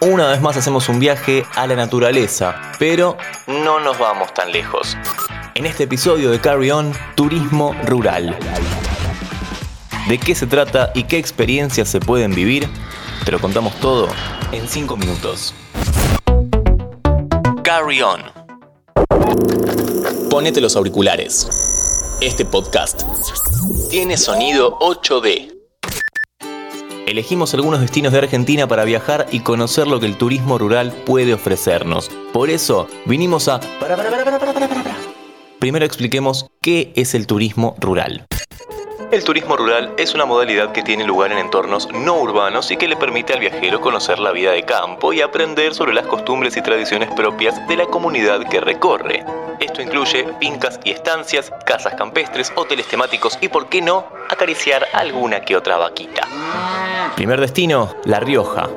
una vez más hacemos un viaje a la naturaleza, pero no nos vamos tan lejos. En este episodio de Carry On, Turismo Rural. ¿De qué se trata y qué experiencias se pueden vivir? Te lo contamos todo en 5 minutos. Carry On. Ponete los auriculares. Este podcast tiene sonido 8D. Elegimos algunos destinos de Argentina para viajar y conocer lo que el turismo rural puede ofrecernos. Por eso, vinimos a... Primero expliquemos qué es el turismo rural. El turismo rural es una modalidad que tiene lugar en entornos no urbanos y que le permite al viajero conocer la vida de campo y aprender sobre las costumbres y tradiciones propias de la comunidad que recorre. Esto incluye fincas y estancias, casas campestres, hoteles temáticos y, por qué no, acariciar alguna que otra vaquita. Primer destino, La Rioja.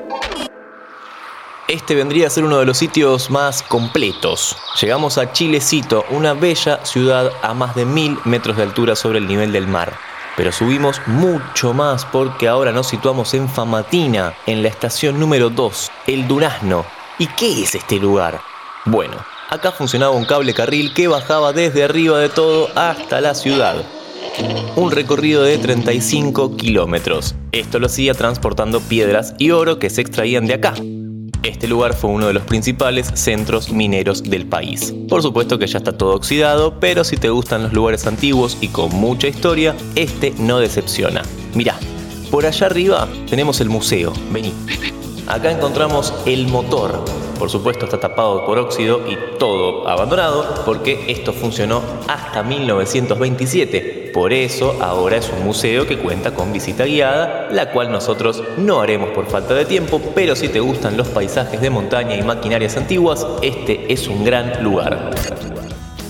Este vendría a ser uno de los sitios más completos. Llegamos a Chilecito, una bella ciudad a más de mil metros de altura sobre el nivel del mar. Pero subimos mucho más porque ahora nos situamos en Famatina, en la estación número 2, el Durazno. ¿Y qué es este lugar? Bueno, acá funcionaba un cable carril que bajaba desde arriba de todo hasta la ciudad. Un recorrido de 35 kilómetros. Esto lo hacía transportando piedras y oro que se extraían de acá. Este lugar fue uno de los principales centros mineros del país. Por supuesto que ya está todo oxidado, pero si te gustan los lugares antiguos y con mucha historia, este no decepciona. Mirá, por allá arriba tenemos el museo, vení. Acá encontramos el motor. Por supuesto está tapado por óxido y todo abandonado porque esto funcionó hasta 1927 por eso ahora es un museo que cuenta con visita guiada, la cual nosotros no haremos por falta de tiempo, pero si te gustan los paisajes de montaña y maquinarias antiguas, este es un gran lugar.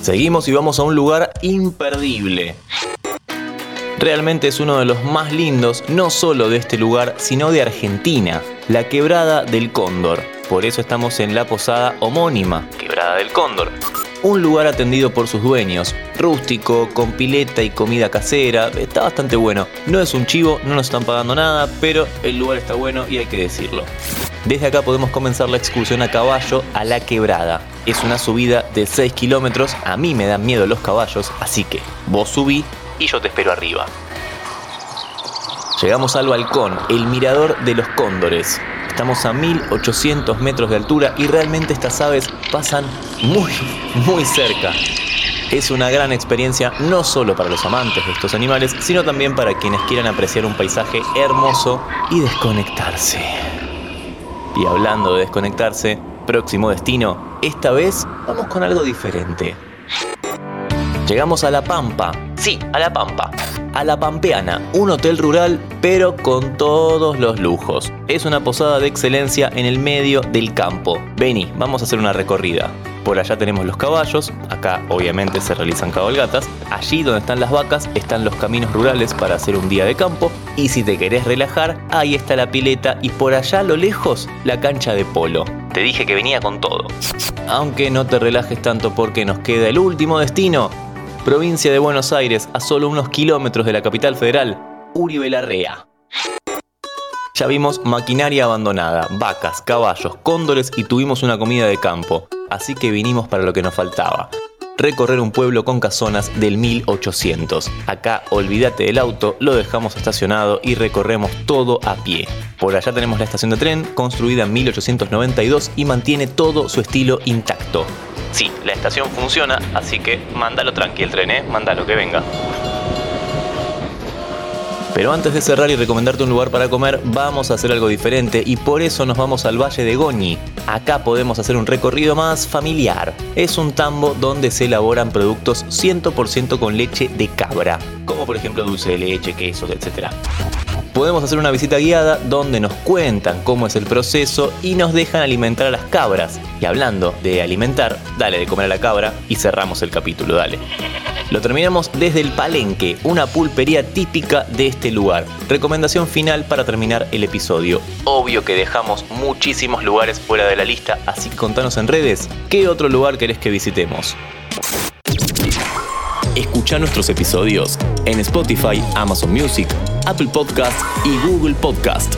Seguimos y vamos a un lugar imperdible. Realmente es uno de los más lindos, no solo de este lugar, sino de Argentina, la Quebrada del Cóndor. Por eso estamos en la posada homónima, Quebrada del Cóndor un lugar atendido por sus dueños, rústico, con pileta y comida casera, está bastante bueno. No es un chivo, no nos están pagando nada, pero el lugar está bueno y hay que decirlo. Desde acá podemos comenzar la excursión a caballo a la quebrada. Es una subida de 6 kilómetros, a mí me dan miedo los caballos, así que vos subí y yo te espero arriba. Llegamos al balcón, el mirador de los cóndores. Estamos a 1800 metros de altura y realmente estas aves pasan muy, muy cerca. Es una gran experiencia no solo para los amantes de estos animales, sino también para quienes quieran apreciar un paisaje hermoso y desconectarse. Y hablando de desconectarse, próximo destino, esta vez vamos con algo diferente. Llegamos a La Pampa. Sí, a La Pampa a La Pampeana, un hotel rural pero con todos los lujos. Es una posada de excelencia en el medio del campo. Vení, vamos a hacer una recorrida. Por allá tenemos los caballos, acá obviamente se realizan cabalgatas. Allí donde están las vacas están los caminos rurales para hacer un día de campo. Y si te querés relajar, ahí está la pileta y por allá a lo lejos la cancha de polo. Te dije que venía con todo. Aunque no te relajes tanto porque nos queda el último destino, provincia de Buenos Aires, a solo unos kilómetros de la capital federal, Uribe Larrea. Ya vimos maquinaria abandonada, vacas, caballos, cóndores y tuvimos una comida de campo, así que vinimos para lo que nos faltaba. Recorrer un pueblo con casonas del 1800. Acá olvídate del auto, lo dejamos estacionado y recorremos todo a pie. Por allá tenemos la estación de tren, construida en 1892 y mantiene todo su estilo intacto. Sí, la estación funciona, así que mándalo tranqui el tren, ¿eh? Mándalo que venga. Pero antes de cerrar y recomendarte un lugar para comer, vamos a hacer algo diferente y por eso nos vamos al Valle de Goñi. Acá podemos hacer un recorrido más familiar. Es un tambo donde se elaboran productos 100% con leche de cabra, como por ejemplo dulce de leche, quesos, etc podemos hacer una visita guiada donde nos cuentan cómo es el proceso y nos dejan alimentar a las cabras. Y hablando de alimentar, dale de comer a la cabra y cerramos el capítulo, dale. Lo terminamos desde el Palenque, una pulpería típica de este lugar. Recomendación final para terminar el episodio. Obvio que dejamos muchísimos lugares fuera de la lista, así que contanos en redes qué otro lugar querés que visitemos. Escucha nuestros episodios en Spotify, Amazon Music, Apple Podcast y Google Podcast.